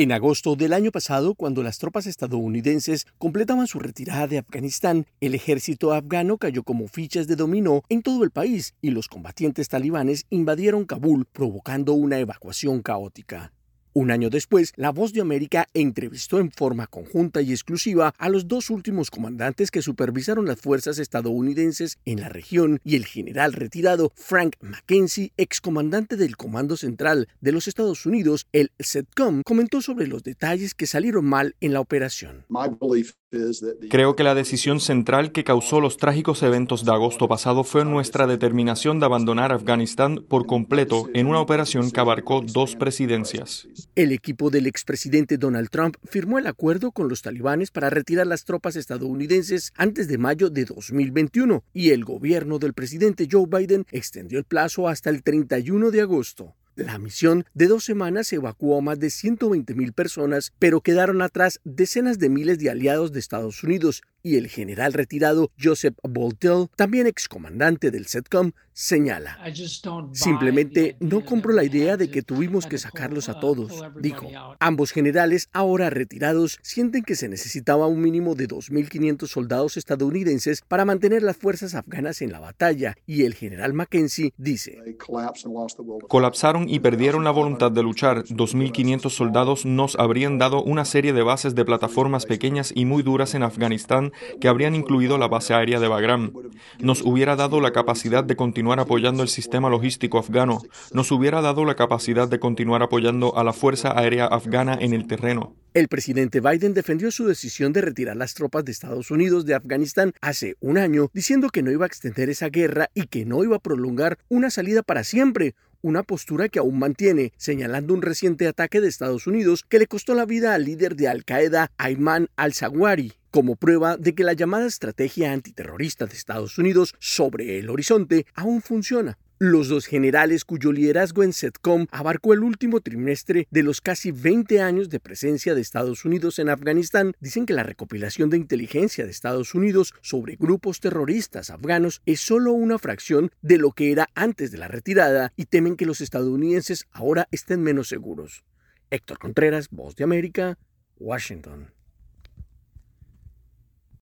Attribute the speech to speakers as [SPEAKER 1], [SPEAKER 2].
[SPEAKER 1] En agosto del año pasado, cuando las tropas estadounidenses completaban su retirada de Afganistán, el ejército afgano cayó como fichas de dominó en todo el país y los combatientes talibanes invadieron Kabul, provocando una evacuación caótica. Un año después, La Voz de América entrevistó en forma conjunta y exclusiva a los dos últimos comandantes que supervisaron las fuerzas estadounidenses en la región y el general retirado Frank McKenzie, excomandante del Comando Central de los Estados Unidos, el CETCOM, comentó sobre los detalles que salieron mal en la operación.
[SPEAKER 2] Creo que la decisión central que causó los trágicos eventos de agosto pasado fue nuestra determinación de abandonar Afganistán por completo en una operación que abarcó dos presidencias.
[SPEAKER 1] El equipo del expresidente Donald Trump firmó el acuerdo con los talibanes para retirar las tropas estadounidenses antes de mayo de 2021 y el gobierno del presidente Joe Biden extendió el plazo hasta el 31 de agosto. La misión de dos semanas evacuó a más de 120 mil personas, pero quedaron atrás decenas de miles de aliados de Estados Unidos, y el general retirado Joseph Boltell, también excomandante del SETCOM, señala. Simplemente no compro la idea de que tuvimos que sacarlos a todos, dijo. Ambos generales, ahora retirados, sienten que se necesitaba un mínimo de 2.500 soldados estadounidenses para mantener las fuerzas afganas en la batalla, y el general Mackenzie dice.
[SPEAKER 2] Colapsaron y perdieron la voluntad de luchar. 2.500 soldados nos habrían dado una serie de bases de plataformas pequeñas y muy duras en Afganistán que habrían incluido la base aérea de Bagram. Nos hubiera dado la capacidad de continuar apoyando el sistema logístico afgano. Nos hubiera dado la capacidad de continuar apoyando a la Fuerza Aérea Afgana en el terreno.
[SPEAKER 1] El presidente Biden defendió su decisión de retirar las tropas de Estados Unidos de Afganistán hace un año, diciendo que no iba a extender esa guerra y que no iba a prolongar una salida para siempre, una postura que aún mantiene, señalando un reciente ataque de Estados Unidos que le costó la vida al líder de Al Qaeda, Ayman al-Zawahiri como prueba de que la llamada estrategia antiterrorista de Estados Unidos sobre el horizonte aún funciona. Los dos generales cuyo liderazgo en SETCOM abarcó el último trimestre de los casi 20 años de presencia de Estados Unidos en Afganistán dicen que la recopilación de inteligencia de Estados Unidos sobre grupos terroristas afganos es solo una fracción de lo que era antes de la retirada y temen que los estadounidenses ahora estén menos seguros. Héctor Contreras, Voz de América, Washington.